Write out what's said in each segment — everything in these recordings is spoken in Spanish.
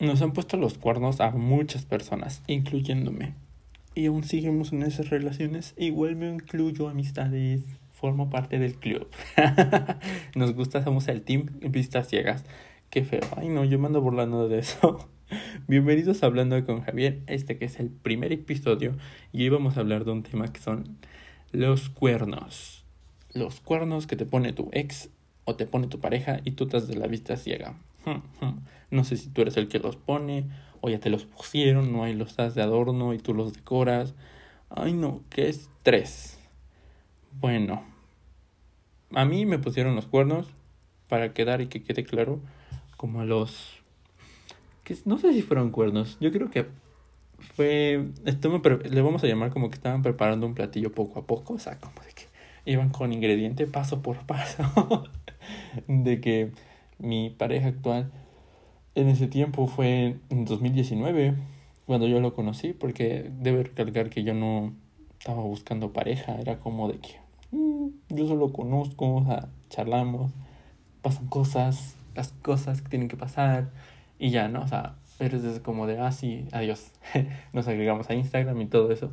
Nos han puesto los cuernos a muchas personas, incluyéndome. Y aún seguimos en esas relaciones. Igual me incluyo amistades. Formo parte del club. Nos gusta, somos el team vistas ciegas. Qué feo. Ay, no, yo me ando burlando de eso. Bienvenidos a Hablando con Javier. Este que es el primer episodio. Y hoy vamos a hablar de un tema que son los cuernos. Los cuernos que te pone tu ex o te pone tu pareja y tú estás de la vista ciega. No sé si tú eres el que los pone o ya te los pusieron, no hay los das de adorno y tú los decoras. Ay no, qué estrés. Bueno, a mí me pusieron los cuernos para quedar y que quede claro como los que no sé si fueron cuernos. Yo creo que fue le vamos a llamar como que estaban preparando un platillo poco a poco, o sea, como de que iban con ingrediente paso por paso de que mi pareja actual en ese tiempo fue en 2019 cuando yo lo conocí porque debe recalcar que yo no estaba buscando pareja era como de que mm, yo solo conozco o sea, charlamos pasan cosas las cosas que tienen que pasar y ya no o sea eres como de ah adiós nos agregamos a Instagram y todo eso.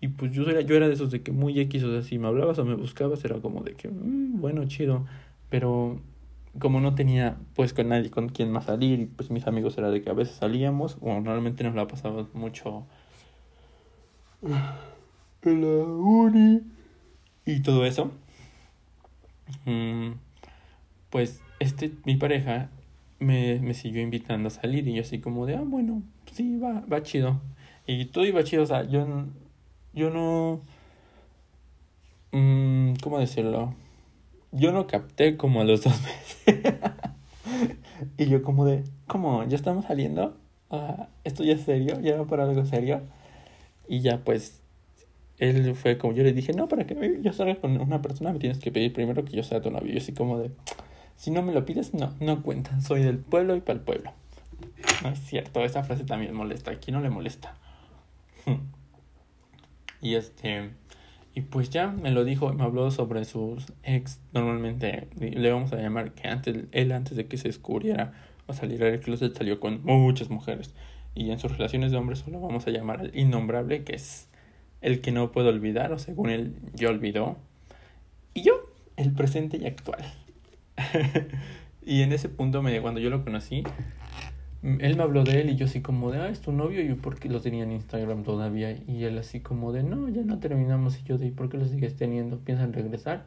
Y pues yo era yo era de esos de que muy x o sea si me hablabas o me buscabas era como de que mm, bueno chido pero como no tenía pues con nadie con quien más salir pues mis amigos era de que a veces salíamos o normalmente nos la pasábamos mucho en la uni y todo eso. Mm, pues este mi pareja me, me siguió invitando a salir y yo así como de ah bueno sí va va chido y todo iba chido o sea yo yo no mmm, cómo decirlo yo no capté como a los dos meses. y yo como de, ¿cómo? ¿Ya estamos saliendo? Uh, ¿Esto ya es serio? ¿Ya va para algo serio? Y ya pues, él fue como yo le dije, no, para que yo salga con una persona me tienes que pedir primero que yo sea tu novio. Y así como de, si no me lo pides, no, no cuenta. Soy del pueblo y para el pueblo. No es cierto, esa frase también molesta. Aquí no le molesta. y este y pues ya me lo dijo, me habló sobre sus ex. Normalmente le vamos a llamar que antes, él antes de que se descubriera o saliera del closet salió con muchas mujeres. Y en sus relaciones de hombres solo vamos a llamar al innombrable, que es el que no puedo olvidar, o según él, yo olvidó. Y yo, el presente y actual. y en ese punto, me, cuando yo lo conocí, él me habló de él y yo así como de, ah, es tu novio, y por qué lo tenía en Instagram todavía, y él así como de, no, ya no terminamos, y yo de, ¿por qué lo sigues teniendo? ¿Piensan regresar?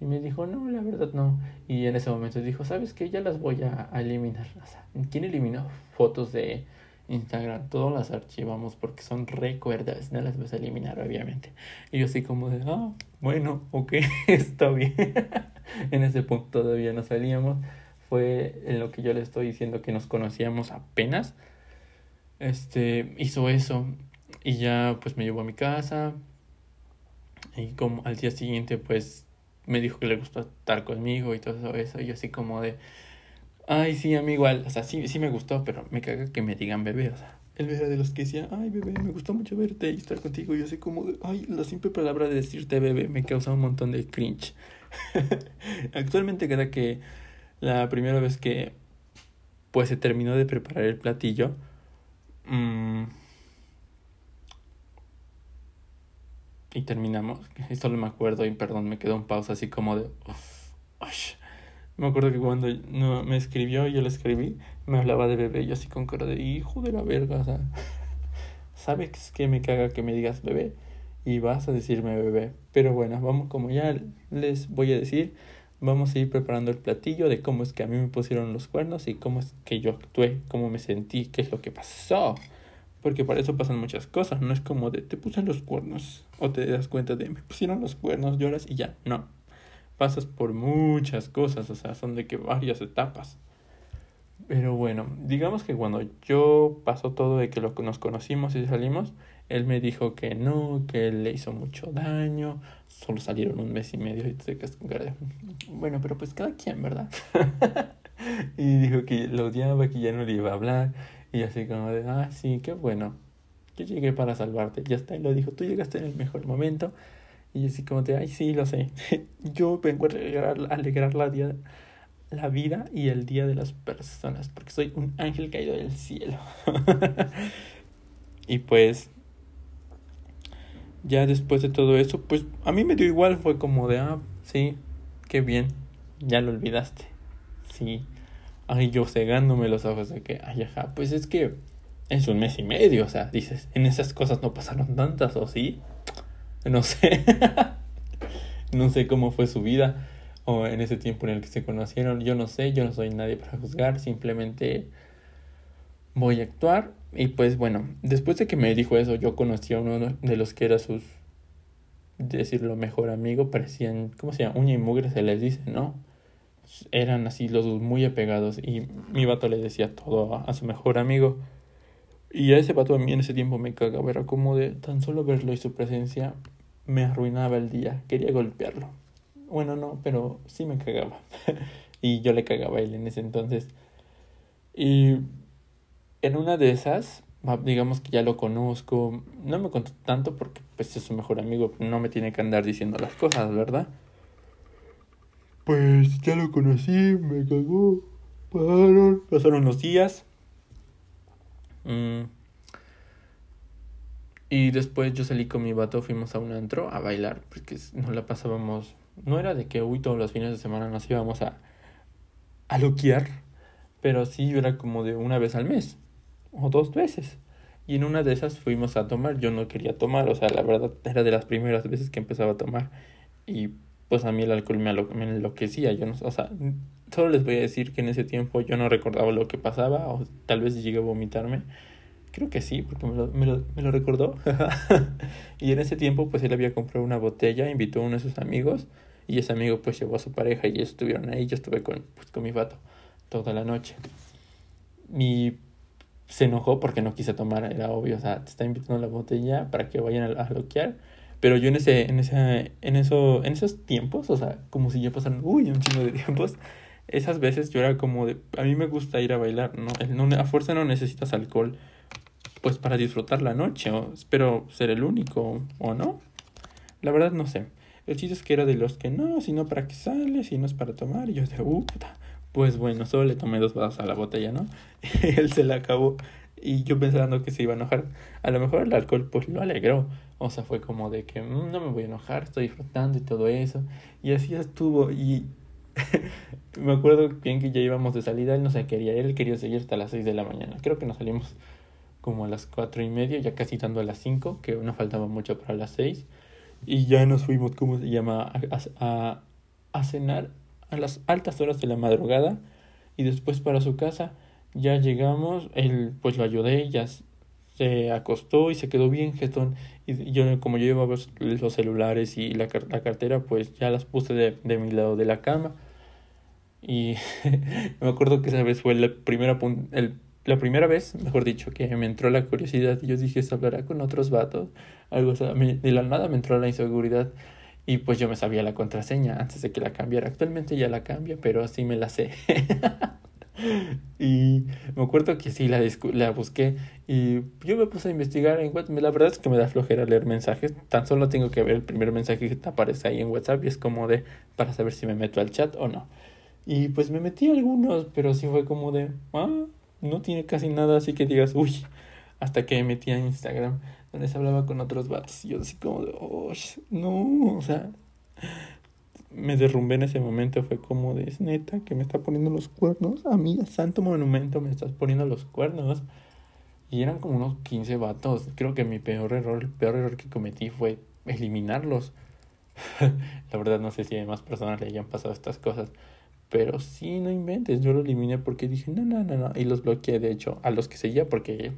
Y me dijo, no, la verdad no. Y en ese momento dijo, ¿sabes qué? Ya las voy a, eliminar. O ¿quién eliminó fotos de Instagram? Todas las archivamos porque son recuerdas, no las vas a eliminar, obviamente. Y yo así como de, ah, bueno, ok, está bien. en ese punto todavía no salíamos fue en lo que yo le estoy diciendo que nos conocíamos apenas. Este hizo eso y ya pues me llevó a mi casa. Y como al día siguiente pues me dijo que le gustó estar conmigo y todo eso. Y yo así como de ay sí a mí igual o sea sí sí me gustó pero me caga que me digan bebé o sea él era de los que decía ay bebé me gustó mucho verte y estar contigo y yo así como de ay la simple palabra de decirte bebé me causa un montón de cringe actualmente cada que la primera vez que pues se terminó de preparar el platillo, mmm, y terminamos, y solo me acuerdo, y perdón, me quedó un pausa así como de... me acuerdo que cuando no, me escribió, yo le escribí, me hablaba de bebé, yo así con cara de hijo de la verga, ¿sabes que me caga que me digas bebé? Y vas a decirme bebé. Pero bueno, vamos, como ya les voy a decir, vamos a ir preparando el platillo de cómo es que a mí me pusieron los cuernos y cómo es que yo actué, cómo me sentí, qué es lo que pasó. Porque para eso pasan muchas cosas, no es como de te puse los cuernos o te das cuenta de me pusieron los cuernos, lloras y ya, no. Pasas por muchas cosas, o sea, son de que varias etapas. Pero bueno, digamos que cuando yo pasó todo de que lo, nos conocimos y salimos, él me dijo que no, que él le hizo mucho daño, solo salieron un mes y medio y te quedas con cara de, bueno, pero pues cada quien, ¿verdad? y dijo que lo odiaba, que ya no le iba a hablar, y así como de, ah, sí, qué bueno, yo llegué para salvarte, ya está, y lo dijo, tú llegaste en el mejor momento, y así como de, ay, sí, lo sé, yo vengo a alegrar, a alegrar la, día, la vida y el día de las personas, porque soy un ángel caído del cielo. y pues, ya después de todo eso, pues a mí me dio igual, fue como de, ah, sí, qué bien, ya lo olvidaste. Sí. Ay, yo cegándome los ojos de que, ay, ajá, pues es que es un mes y medio, o sea, dices, en esas cosas no pasaron tantas, ¿o sí? No sé. no sé cómo fue su vida o en ese tiempo en el que se conocieron. Yo no sé, yo no soy nadie para juzgar, simplemente voy a actuar. Y pues bueno, después de que me dijo eso, yo conocí a uno de los que era sus, decirlo mejor amigo, parecían, ¿cómo se llama? Uña y mugre se les dice, ¿no? Eran así los dos muy apegados y mi vato le decía todo a, a su mejor amigo. Y a ese vato a mí en ese tiempo me cagaba, era como de tan solo verlo y su presencia me arruinaba el día, quería golpearlo. Bueno, no, pero sí me cagaba. y yo le cagaba a él en ese entonces. Y en una de esas, digamos que ya lo conozco, no me contó tanto porque pues es su mejor amigo, no me tiene que andar diciendo las cosas, ¿verdad? Pues ya lo conocí, me cagó, pasaron, pasaron los días. Mm. Y después yo salí con mi vato, fuimos a un antro a bailar, porque nos la pasábamos no era de que, uy, todos los fines de semana nos íbamos a, a loquear, pero sí era como de una vez al mes, o dos veces. Y en una de esas fuimos a tomar, yo no quería tomar, o sea, la verdad era de las primeras veces que empezaba a tomar. Y pues a mí el alcohol me, me enloquecía, yo no, o sea, solo les voy a decir que en ese tiempo yo no recordaba lo que pasaba, o tal vez llegué a vomitarme. Creo que sí, porque me lo, me lo, me lo recordó. y en ese tiempo, pues él había comprado una botella, invitó a uno de sus amigos y ese amigo pues llevó a su pareja y estuvieron ahí. Yo estuve con, pues, con mi vato toda la noche. Y se enojó porque no quise tomar, era obvio, o sea, te está invitando la botella para que vayan a, a loquear. Pero yo en ese, en ese, en eso, en esos tiempos, o sea, como si ya pasaran, uy, un chingo de tiempos, esas veces yo era como de, a mí me gusta ir a bailar, ¿no? no a fuerza no necesitas alcohol, pues para disfrutar la noche, o espero ser el único, o no. La verdad no sé. El chiste es que era de los que no, sino para que sales, y no es para tomar. Y yo de, uh, puta. Pues bueno, solo le tomé dos vasos a la botella, ¿no? Él se la acabó. Y yo pensando que se iba a enojar. A lo mejor el alcohol pues lo alegró. O sea, fue como de que mm, no me voy a enojar, estoy disfrutando y todo eso. Y así estuvo. Y me acuerdo bien que ya íbamos de salida, él no se quería, él quería seguir hasta las seis de la mañana. Creo que nos salimos como a las cuatro y media, ya casi dando a las cinco, que no faltaba mucho para las seis. Y ya nos fuimos, ¿cómo se llama?, a, a, a, cenar a las altas horas de la madrugada. Y después para su casa ya llegamos, él pues lo ayudé, ya se acostó y se quedó bien jetón. Y yo como yo llevaba los celulares y la, la cartera pues ya las puse de, de mi lado de la cama. Y me acuerdo que esa vez fue la primera el la primera vez, mejor dicho, que me entró la curiosidad y yo dije, ¿se hablará con otros vatos? Algo, de la nada me entró la inseguridad y pues yo me sabía la contraseña antes de que la cambiara. Actualmente ya la cambia, pero así me la sé. y me acuerdo que sí, la, la busqué y yo me puse a investigar en WhatsApp. La verdad es que me da flojera leer mensajes. Tan solo tengo que ver el primer mensaje que aparece ahí en WhatsApp y es como de para saber si me meto al chat o no. Y pues me metí algunos, pero sí fue como de, ah, no tiene casi nada así que digas, uy, hasta que metí a Instagram, donde se hablaba con otros vatos. Y yo así como de, oh, no, o sea, me derrumbé en ese momento. Fue como de, es neta que me está poniendo los cuernos. Amiga, santo monumento, me estás poniendo los cuernos. Y eran como unos 15 vatos. Creo que mi peor error, el peor error que cometí fue eliminarlos. La verdad no sé si a más personas le hayan pasado estas cosas. Pero sí, no inventes, yo lo eliminé porque dije, no, no, no, no. Y los bloqueé, de hecho, a los que seguía porque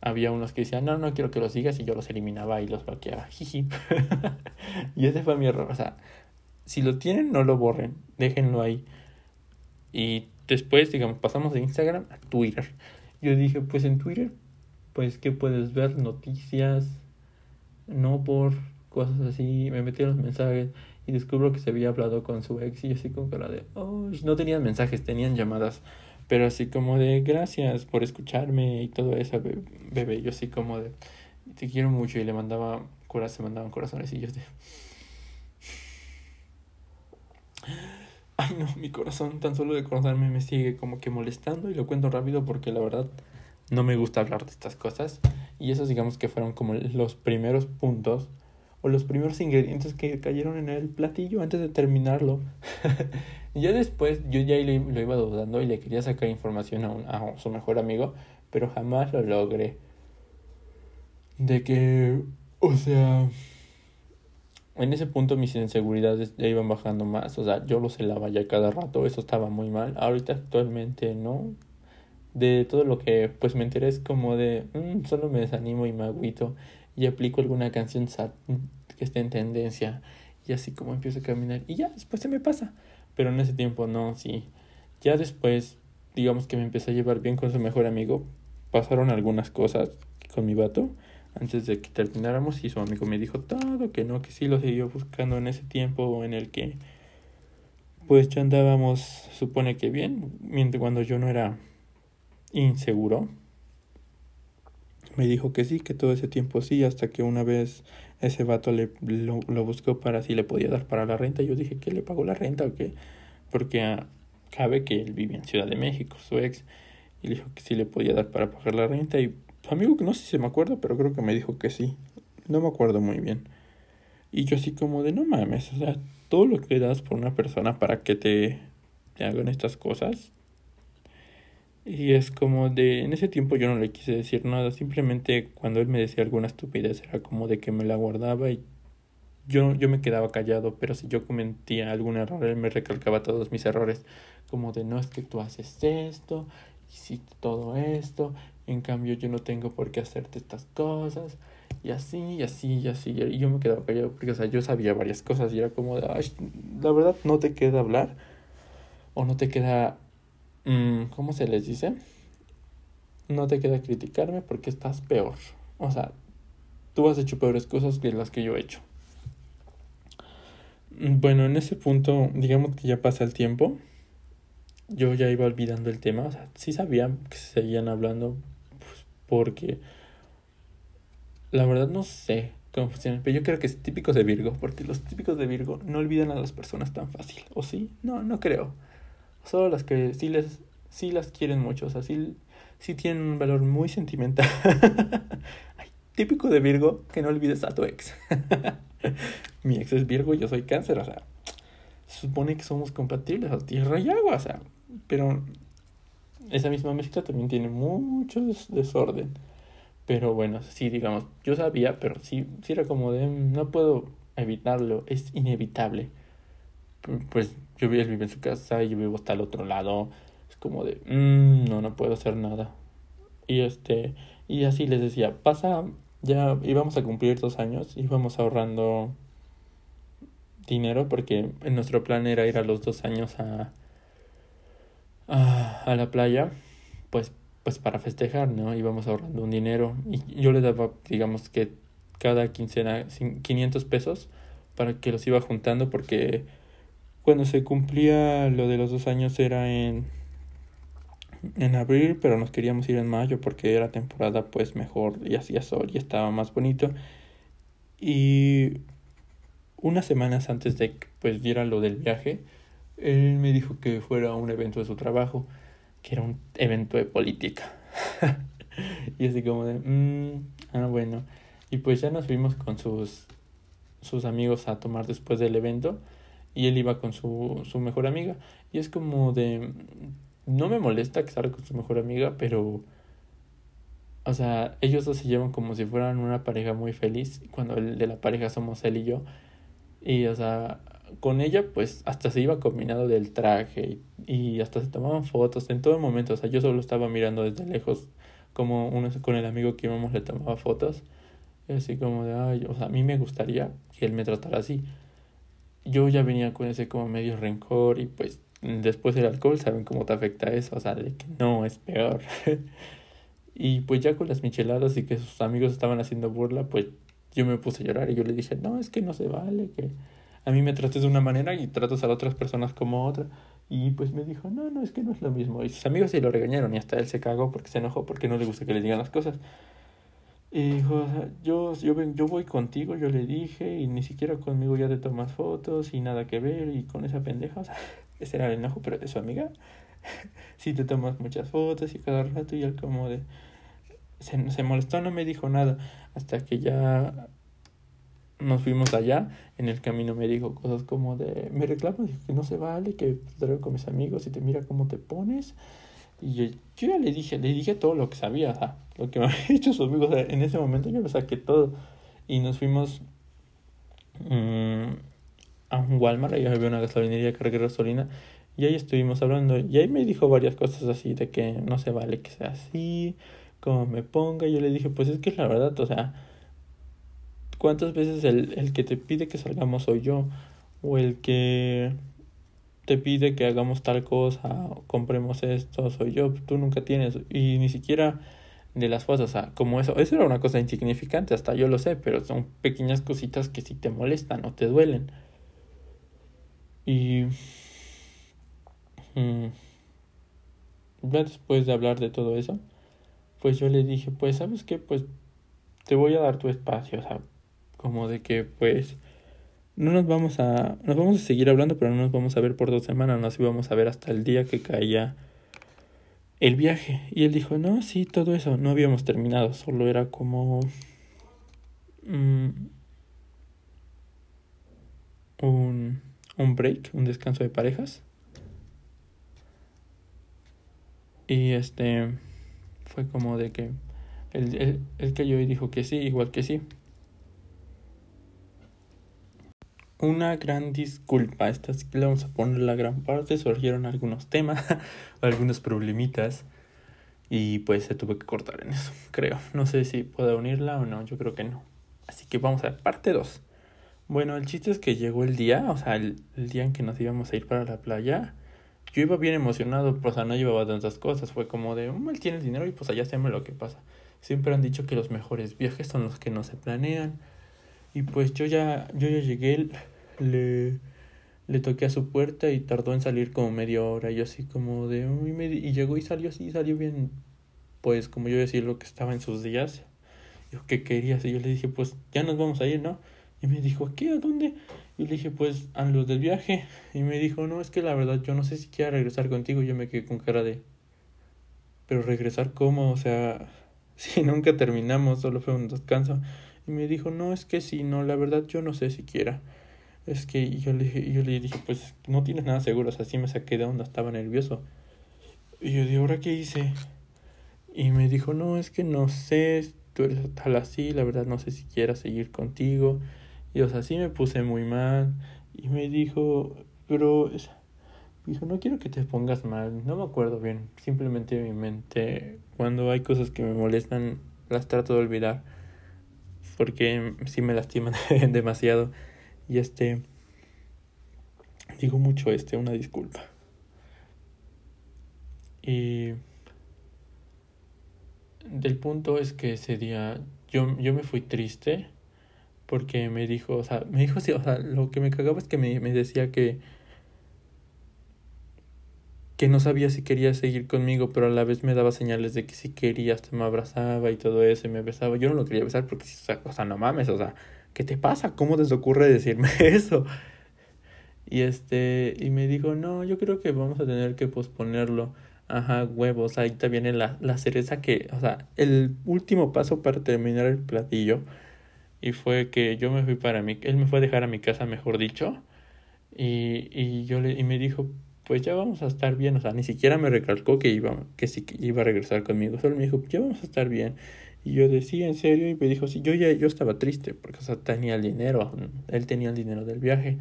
había unos que decían, no, no quiero que los sigas y yo los eliminaba y los bloqueaba. y ese fue mi error. O sea, si lo tienen, no lo borren, déjenlo ahí. Y después, digamos, pasamos de Instagram a Twitter. Yo dije, pues en Twitter, pues que puedes ver noticias, no por cosas así. Me metí los mensajes y descubro que se había hablado con su ex y así con cara de, oh, no tenían mensajes, tenían llamadas, pero así como de, gracias por escucharme y todo eso, bebé, yo así como de, te quiero mucho y le mandaba, se mandaban corazones y yo de... Ay no, mi corazón tan solo de acordarme me sigue como que molestando y lo cuento rápido porque la verdad no me gusta hablar de estas cosas. Y esos digamos que fueron como los primeros puntos o los primeros ingredientes que cayeron en el platillo antes de terminarlo. ya después yo ya lo, iba dudando y le quería sacar información a, a su mejor amigo, pero jamás lo logré. De que, o sea, en ese punto mis inseguridades ya iban bajando más, o sea, yo lo celaba ya cada rato, eso estaba muy mal. Ahorita actualmente no. De todo lo que pues me enteré es como de, mm, solo me desanimo y me agüito y aplico alguna canción que esté en tendencia y así como empiezo a caminar y ya, después se me pasa. Pero en ese tiempo no, sí. Ya después, digamos que me empecé a llevar bien con su mejor amigo, pasaron algunas cosas con mi vato antes de que termináramos y su amigo me dijo todo, que no, que sí lo siguió buscando en ese tiempo en el que pues ya andábamos, supone que bien, mientras cuando yo no era inseguro. Me dijo que sí, que todo ese tiempo sí, hasta que una vez ese vato le, lo, buscó para si le podía dar para la renta. Yo dije que le pagó la renta o qué, porque ah, cabe que él vivía en Ciudad de México, su ex, y le dijo que sí le podía dar para pagar la renta y amigo no sé si se me acuerda, pero creo que me dijo que sí. No me acuerdo muy bien. Y yo así como de no mames, o sea, todo lo que das por una persona para que te hagan estas cosas. Y es como de, en ese tiempo yo no le quise decir nada, simplemente cuando él me decía alguna estupidez era como de que me la guardaba y yo, yo me quedaba callado, pero si yo cometía algún error, él me recalcaba todos mis errores, como de no es que tú haces esto, hiciste todo esto, en cambio yo no tengo por qué hacerte estas cosas. Y así, y así, y así. Y yo me quedaba callado porque, o sea, yo sabía varias cosas y era como de, Ay, la verdad no te queda hablar. O no te queda, ¿cómo se les dice? No te queda criticarme porque estás peor. O sea, tú has hecho peores cosas que las que yo he hecho. Bueno, en ese punto, digamos que ya pasa el tiempo. Yo ya iba olvidando el tema. O sea, sí sabía que se seguían hablando, porque la verdad no sé cómo funciona, pero yo creo que es típico de Virgo, porque los típicos de Virgo no olvidan a las personas tan fácil, ¿o sí? No, no creo. Solo las que sí les sí las quieren mucho, o sea, sí, tienen un valor muy sentimental. típico de Virgo que no olvides a tu ex. Mi ex es Virgo y yo soy cáncer, o sea, se supone que somos compatibles a tierra y agua, o sea, pero esa misma mezcla también tiene mucho desorden. Pero bueno, sí, digamos, yo sabía, pero sí, sí era como de, mm, no puedo evitarlo, es inevitable. Pues yo él vive en su casa y yo vivo hasta el otro lado. Es como de, mmm, no, no puedo hacer nada. Y este, y así les decía, pasa, ya íbamos a cumplir dos años, íbamos ahorrando dinero porque en nuestro plan era ir a los dos años a, a, la playa, pues, pues para festejar, ¿no? Íbamos ahorrando un dinero y yo le daba, digamos que cada quincena 500 pesos para que los iba juntando porque cuando se cumplía lo de los dos años era en en abril pero nos queríamos ir en mayo porque era temporada pues mejor y hacía sol y estaba más bonito y unas semanas antes de que pues diera lo del viaje él me dijo que fuera un evento de su trabajo, que era un evento de política. y así como de, mmm, ah, bueno. Y pues ya nos fuimos con sus, sus amigos a tomar después del evento y él iba con su, su mejor amiga. Y es como de, no me molesta que salga con su mejor amiga, pero, o sea, ellos dos se llevan como si fueran una pareja muy feliz, cuando el de la pareja somos él y yo. Y, o sea, con ella pues hasta se iba combinado del traje y, hasta se tomaban fotos en todo momento. O sea, yo solo estaba mirando desde lejos como uno con el amigo que íbamos le tomaba fotos. Y así como de, ay, o sea, a mí me gustaría que él me tratara así. Yo ya venía con ese como medio rencor y pues después del alcohol saben cómo te afecta eso, o sea, de que no, es peor. y pues ya con las micheladas y que sus amigos estaban haciendo burla, pues yo me puse a llorar y yo le dije, no, es que no se vale, que a mí me trates de una manera y tratas a otras personas como otra. Y pues me dijo, no, no, es que no es lo mismo. Y sus amigos sí lo regañaron y hasta él se cagó porque se enojó porque no le gusta que le digan las cosas. Y dijo, yo, yo, yo voy contigo, yo le dije, y ni siquiera conmigo ya te tomas fotos y nada que ver, y con esa pendeja, o sea, ese era el enojo, pero de su amiga. si te tomas muchas fotos y cada rato y él como de... Se, se molestó, no me dijo nada, hasta que ya nos fuimos allá, en el camino me dijo cosas como de, me reclamo que no se vale, que traigo con mis amigos y te mira cómo te pones. Y yo, yo, ya le dije, le dije todo lo que sabía, o sea, lo que me había dicho sus amigos, en ese momento yo lo saqué todo. Y nos fuimos um, a un Walmart, ahí había una gasolinería que gasolina, y ahí estuvimos hablando, y ahí me dijo varias cosas así, de que no se vale que sea así, como me ponga, yo le dije, pues es que es la verdad, o sea, ¿Cuántas veces el, el que te pide que salgamos soy yo? O el que te pide que hagamos tal cosa, o compremos esto, soy yo, tú nunca tienes. Y ni siquiera de las cosas, o sea, como eso, eso era una cosa insignificante, hasta yo lo sé, pero son pequeñas cositas que sí te molestan o te duelen. Y mm, ya después de hablar de todo eso, pues yo le dije, pues, ¿sabes qué? Pues te voy a dar tu espacio, o sea, como de que pues no nos vamos a nos vamos a seguir hablando pero no nos vamos a ver por dos semanas nos íbamos a ver hasta el día que caía el viaje. Y él dijo no sí todo eso no habíamos terminado solo era como mm, un un break un descanso de parejas y este fue como de que él, él, él cayó y dijo que sí igual que sí una gran disculpa. Esta sí que le vamos a poner la gran parte. Surgieron algunos temas, algunos problemitas. Y pues se tuvo que cortar en eso, creo. No sé si puedo unirla o no, yo creo que no. Así que vamos a ver, parte 2. Bueno, el chiste es que llegó el día, o sea, el, día en que nos íbamos a ir para la playa. Yo iba bien emocionado, pues, o sea, no llevaba tantas cosas. Fue como de, um, él tiene el dinero y pues allá se lo que pasa. Siempre han dicho que los mejores viajes son los que no se planean. Y pues yo ya, yo ya llegué, le, le toqué a su puerta y tardó en salir como media hora. Y yo así como de... y llegó y salió así, salió bien. Pues como yo decía lo que estaba en sus días. Dijo, ¿qué querías? Y yo le dije, pues ya nos vamos a ir, ¿no? Y me dijo, ¿a qué? ¿A dónde? Y le dije, pues a los del viaje. Y me dijo, no, es que la verdad yo no sé si quiera regresar contigo. Yo me quedé con cara de... Pero regresar cómo? O sea, si nunca terminamos, solo fue un descanso. Y me dijo, no, es que si no, la verdad yo no sé si quiera es que yo le, yo le dije, pues no tienes nada seguro, o sea, sí me saqué de onda, estaba nervioso. Y yo dije, ¿ahora qué hice? Y me dijo, no, es que no sé, tú eres tal así, la verdad no sé si quiera seguir contigo. Y o sea, sí me puse muy mal. Y me dijo, pero, dijo, no quiero que te pongas mal, no me acuerdo bien, simplemente mi mente, cuando hay cosas que me molestan, las trato de olvidar, porque sí me lastiman demasiado. Y este, digo mucho este, una disculpa. Y del punto es que ese día yo, yo me fui triste porque me dijo, o sea, me dijo, sí, o sea, lo que me cagaba es que me, me decía que que no sabía si quería seguir conmigo, pero a la vez me daba señales de que si quería, hasta me abrazaba y todo eso, y me besaba. Yo no lo quería besar porque, o sea, no mames, o sea, ¿qué te pasa? ¿Cómo te ocurre decirme eso? Y este, y me dijo, no, yo creo que vamos a tener que posponerlo. Ajá, huevos, ahí te viene la, la cereza que, o sea, el último paso para terminar el platillo. Y fue que yo me fui para mi, él me fue a dejar a mi casa, mejor dicho. Y, y yo le, y me dijo, pues ya vamos a estar bien. O sea, ni siquiera me recalcó que iba, que sí que iba a regresar conmigo. Solo me dijo, ya vamos a estar bien. Y yo decía, ¿en serio? Y me dijo, sí, yo ya yo estaba triste porque, o sea, tenía el dinero, él tenía el dinero del viaje.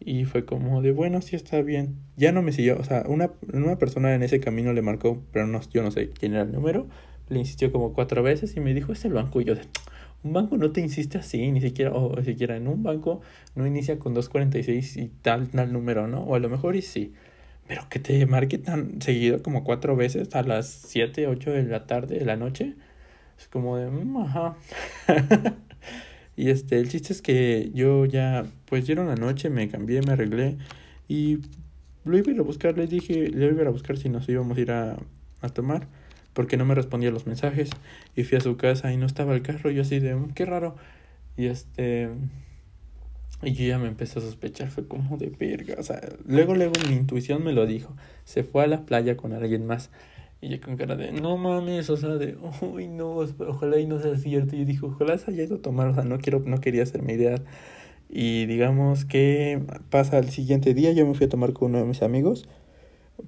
Y fue como de, bueno, sí está bien. Ya no me siguió, o sea, una, una persona en ese camino le marcó, pero no, yo no sé quién era el número, le insistió como cuatro veces y me dijo, es el banco. Y yo, un banco no te insiste así, ni siquiera, o siquiera en un banco no inicia con 246 y tal, tal número, ¿no? O a lo mejor y sí. Pero que te marque tan seguido como cuatro veces a las 7, 8 de la tarde, de la noche es como de, mm, ajá. y este, el chiste es que yo ya, pues dieron la noche, me cambié, me arreglé y lo iba a ir a buscar, le dije, le iba a ir a buscar si nos íbamos a ir a, a tomar, porque no me respondía los mensajes y fui a su casa y no estaba el carro, yo así de, mm, qué raro. Y este, Y yo ya me empecé a sospechar, fue como de verga. O sea, luego, luego mi intuición me lo dijo. Se fue a la playa con alguien más. Y yo con cara de, no mames, o sea, de, uy, no, ojalá y no sea cierto. Y yo dije, ojalá se haya ido a tomar, o sea, no quiero, no quería hacerme idea. Y digamos que pasa el siguiente día, yo me fui a tomar con uno de mis amigos.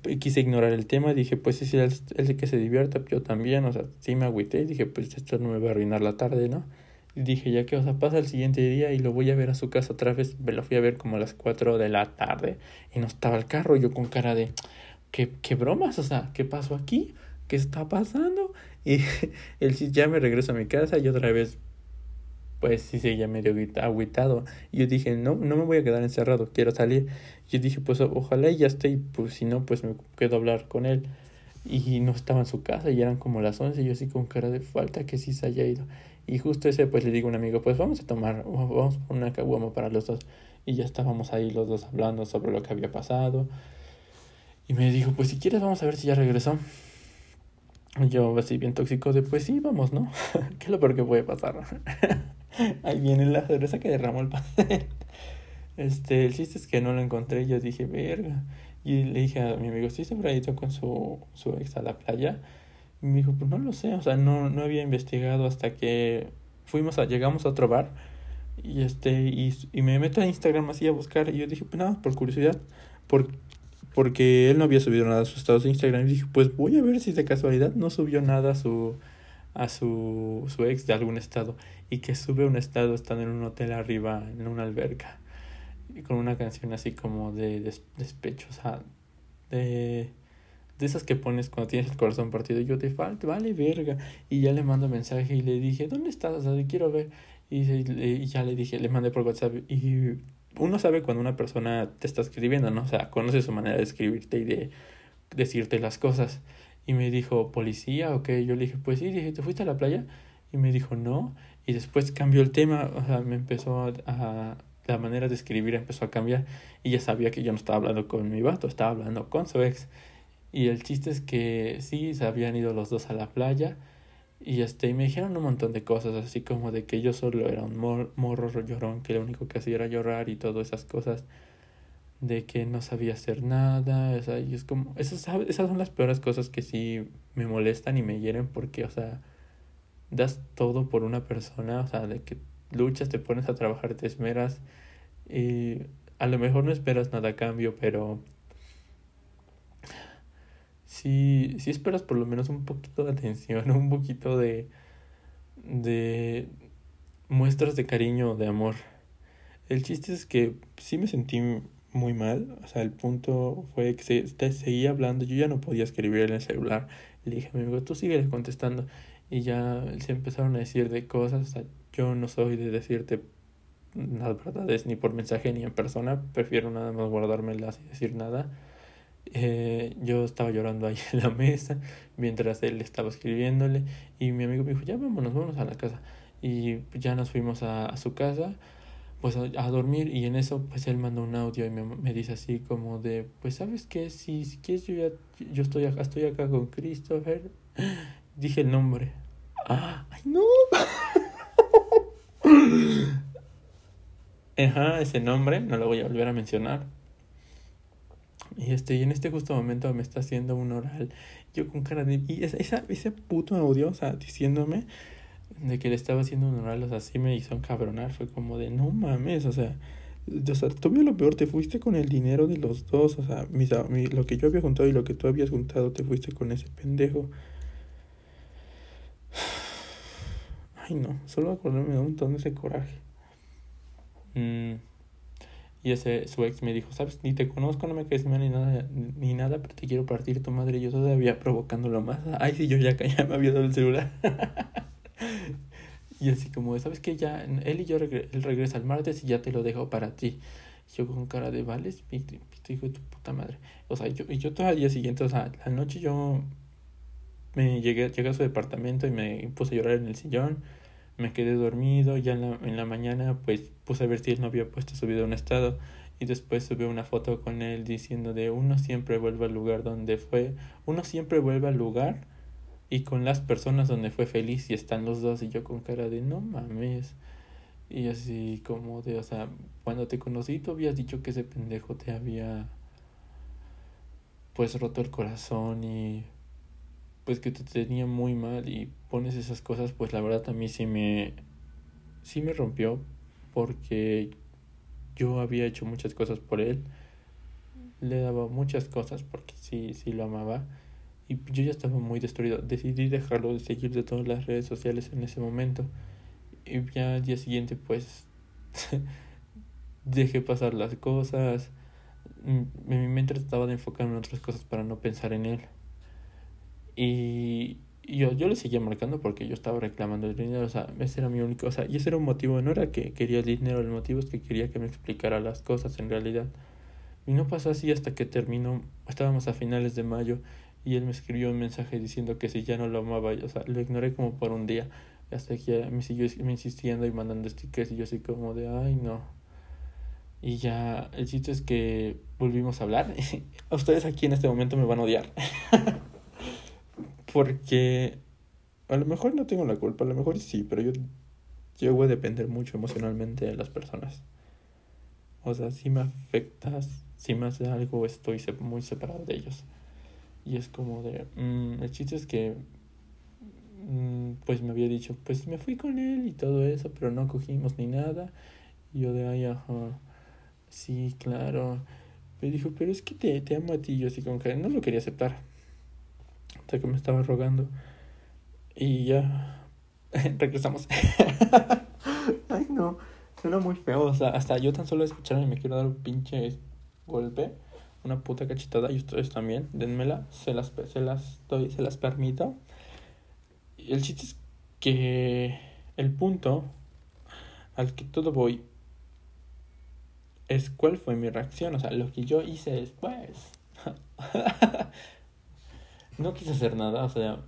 Y quise ignorar el tema, dije, pues si él es el que se divierta, yo también, o sea, sí me agüité. Dije, pues esto no me va a arruinar la tarde, ¿no? Y dije, ya que, o sea, pasa el siguiente día y lo voy a ver a su casa otra vez. Me lo fui a ver como a las 4 de la tarde y no estaba el carro. Yo con cara de, ¿qué, qué bromas? O sea, ¿qué pasó aquí? ¿Qué está pasando? Y él ya me regreso a mi casa y otra vez, pues sí seguía medio agüitado. Y yo dije, no, no me voy a quedar encerrado, quiero salir. Y yo dije, pues ojalá ya esté, y pues si no, pues me quedo a hablar con él. Y no estaba en su casa y eran como las 11 y yo así con cara de falta que sí se haya ido. Y justo ese, pues le digo a un amigo, pues vamos a tomar, vamos a poner una caguama para los dos. Y ya estábamos ahí los dos hablando sobre lo que había pasado. Y me dijo, pues si quieres vamos a ver si ya regresó. Yo así bien tóxico de pues sí, vamos, ¿no? ¿Qué es lo peor que puede pasar? Ahí viene la cerveza que derramó el pastel. Este, el chiste es que no lo encontré. Yo dije, verga. Y le dije a mi amigo, ¿sí se habrá con su, su ex a la playa? Y me dijo, pues no lo sé. O sea, no, no había investigado hasta que fuimos a, llegamos a otro bar. Y este, y, y me meto a Instagram así a buscar. Y yo dije, pues nada, por curiosidad. Por, porque él no había subido nada a sus estados de Instagram. Y dije, pues voy a ver si de casualidad no subió nada a su, a su, su ex de algún estado. Y que sube un estado estando en un hotel arriba, en una alberca. Con una canción así como de despecho, o sea, de, de esas que pones cuando tienes el corazón partido. Yo te falta, vale verga. Y ya le mando mensaje y le dije, ¿dónde estás? O sea, quiero ver. Y, y ya le dije, le mandé por WhatsApp y uno sabe cuando una persona te está escribiendo, ¿no? O sea, conoce su manera de escribirte y de decirte las cosas. Y me dijo, ¿policía? Ok, yo le dije, pues sí, dije, ¿te fuiste a la playa? Y me dijo, no. Y después cambió el tema, o sea, me empezó a, la manera de escribir empezó a cambiar y ya sabía que yo no estaba hablando con mi vato, estaba hablando con su ex. Y el chiste es que sí, se habían ido los dos a la playa y este, y me dijeron un montón de cosas, así como de que yo solo era un morro llorón, que lo único que hacía era llorar y todas esas cosas, de que no sabía hacer nada, o y es como, esas, esas son las peores cosas que sí me molestan y me hieren porque, o sea, das todo por una persona, o sea, de que luchas, te pones a trabajar, te esmeras y a lo mejor no esperas nada a cambio, pero si si esperas por lo menos un poquito de atención, un poquito de, de muestras de cariño, de amor. El chiste es que sí me sentí muy mal, o sea, el punto fue que se, seguía hablando, yo ya no podía escribir en el celular, le dije a mi amigo, tú sigue contestando, y ya se empezaron a decir de cosas, o sea, yo no soy de decirte las verdades ni por mensaje ni en persona, prefiero nada más guardármelas y decir nada eh, yo estaba llorando ahí en la mesa mientras él estaba escribiéndole y mi amigo me dijo, ya vámonos, vámonos a la casa. Y ya nos fuimos a, a su casa pues a, dormir y en eso pues él mandó un audio y me, me dice así como de pues sabes qué si, si quieres yo ya yo estoy acá estoy acá con Christopher dije el nombre. Ah, ay no. Ajá ese nombre no lo voy a volver a mencionar y, este, y en este justo momento me está haciendo un oral. Yo con cara de... Y esa, ese puto audio, o sea, diciéndome de que le estaba haciendo un oral, o sea, sí me hizo encabronar. Fue como de, no mames, o sea... O sea, todavía lo peor, te fuiste con el dinero de los dos, o sea, mi, lo que yo había juntado y lo que tú habías juntado, te fuiste con ese pendejo. Ay, no, solo acordarme me da un montón de ese coraje. Mm. Y ese, su ex me dijo, sabes, ni te conozco, no me caes mal ni nada, ni nada, pero te quiero partir tu madre. Y yo todavía provocándolo más. Ay, sí, yo ya, ya me había dado el celular. y así como, sabes que ya, él y yo, él regresa el martes y ya te lo dejo para ti. yo con cara de, vales, hijo de tu puta madre. O sea, yo, y yo todo el día siguiente, o sea, la noche yo me llegué, llegué a su departamento y me puse a llorar en el sillón me quedé dormido, ya en la, en la mañana pues puse a ver si él no había puesto su video en estado y después subió una foto con él diciendo de uno siempre vuelve al lugar donde fue, uno siempre vuelve al lugar y con las personas donde fue feliz y están los dos y yo con cara de no mames Y así como de, o sea, cuando te conocí tú habías dicho que ese pendejo te había pues roto el corazón y pues que te tenía muy mal y pones esas cosas, pues la verdad a mí sí me sí me rompió porque yo había hecho muchas cosas por él. Le daba muchas cosas porque sí sí lo amaba y yo ya estaba muy destruido. Decidí dejarlo de seguir de todas las redes sociales en ese momento y ya al día siguiente pues dejé pasar las cosas. Mm, mi mente trataba de enfocarme en otras cosas para no pensar en él. Y yo, yo le seguía marcando porque yo estaba reclamando el dinero, o sea, ese era mi único, o sea, y ese era un motivo, no era que quería el dinero, el motivo es que quería que me explicara las cosas en realidad. Y no pasó así hasta que terminó, estábamos a finales de mayo y él me escribió un mensaje diciendo que si ya no lo amaba, o sea, lo ignoré como por un día hasta que me siguió me insistiendo y mandando stickers y yo así como de, ay no. Y ya, el chiste es que volvimos a hablar. ustedes aquí en este momento me van a odiar. Porque a lo mejor no tengo la culpa, a lo mejor sí, pero yo llego a depender mucho emocionalmente de las personas. O sea, si me afectas, si me hace algo, estoy muy separado de ellos. Y es como de, mm, el chiste es que Mm, pues me había dicho, pues me fui con él y todo eso, pero no cogimos ni nada. Y yo de ahí, ajá, sí, claro. Me dijo, pero es que te, te amo a ti. Yo así como que no lo quería aceptar. Hasta que me estaba rogando. Y ya, regresamos. Ay, no, suena muy feo. O sea, hasta yo tan solo escucharme me quiero dar un pinche golpe. Una puta cachetada y ustedes también, denmela, se las, se las doy, se las permito el chiste es que el punto al que todo voy es cuál fue mi reacción, o sea, lo que yo hice después. no quise hacer nada, o sea,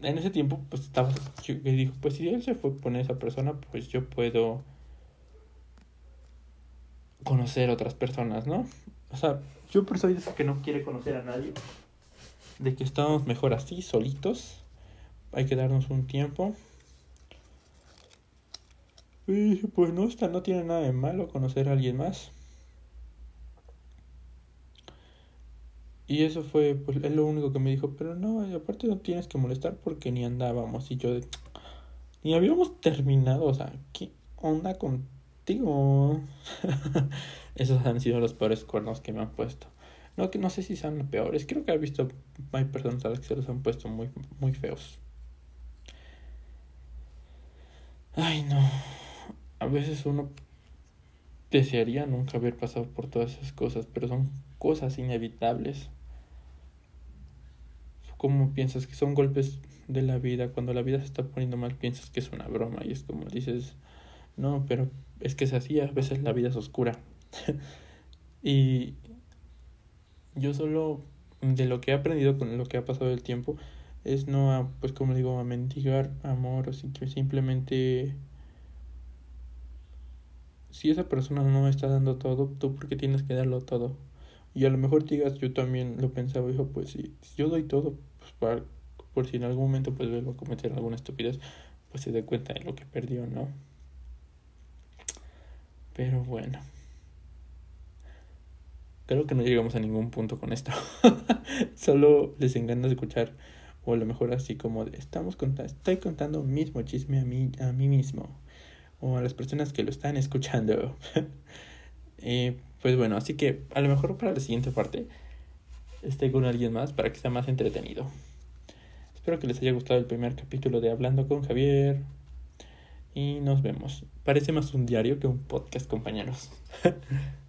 en ese tiempo pues estaba, yo dijo, pues si él se fue con esa persona, pues yo puedo conocer otras personas, ¿no? O sea, yo por eso dice que no quiere conocer a nadie, de que estamos mejor así, solitos hay que darnos un tiempo. Y pues no, está, no tiene nada de malo conocer a alguien más. Y eso fue, pues es lo único que me dijo, pero no, aparte no tienes que molestar porque ni andábamos. Y yo, ni habíamos terminado, o sea, ¿qué onda contigo? Esos han sido los peores cuernos que me han puesto. No, que no sé si sean los peores, creo que he visto, hay personas a las que se los han puesto muy, muy feos. Ay, no. A veces uno desearía nunca haber pasado por todas esas cosas, pero son cosas inevitables. ¿Cómo piensas que son golpes de la vida? Cuando la vida se está poniendo mal, piensas que es una broma y es como dices, no, pero es que es así, a veces la vida es oscura. y yo solo de lo que he aprendido con lo que ha pasado el tiempo, es no a, pues como digo, a mendigar amor, o que simplemente si esa persona no está dando todo, tú porque tienes que darlo todo. Y a lo mejor digas, yo también lo pensaba, dijo, pues si, yo doy todo, por si en algún momento pues vuelvo a cometer alguna estupidez, pues se dé cuenta de lo que perdió, ¿no? Pero bueno. Creo que no llegamos a ningún punto con esto. Solo les encanta escuchar o a lo mejor así como estamos contando, estoy contando mismo chisme a mí, a mí mismo. O a las personas que lo están escuchando. y pues bueno, así que a lo mejor para la siguiente parte esté con alguien más para que sea más entretenido. Espero que les haya gustado el primer capítulo de Hablando con Javier. Y nos vemos. Parece más un diario que un podcast, compañeros.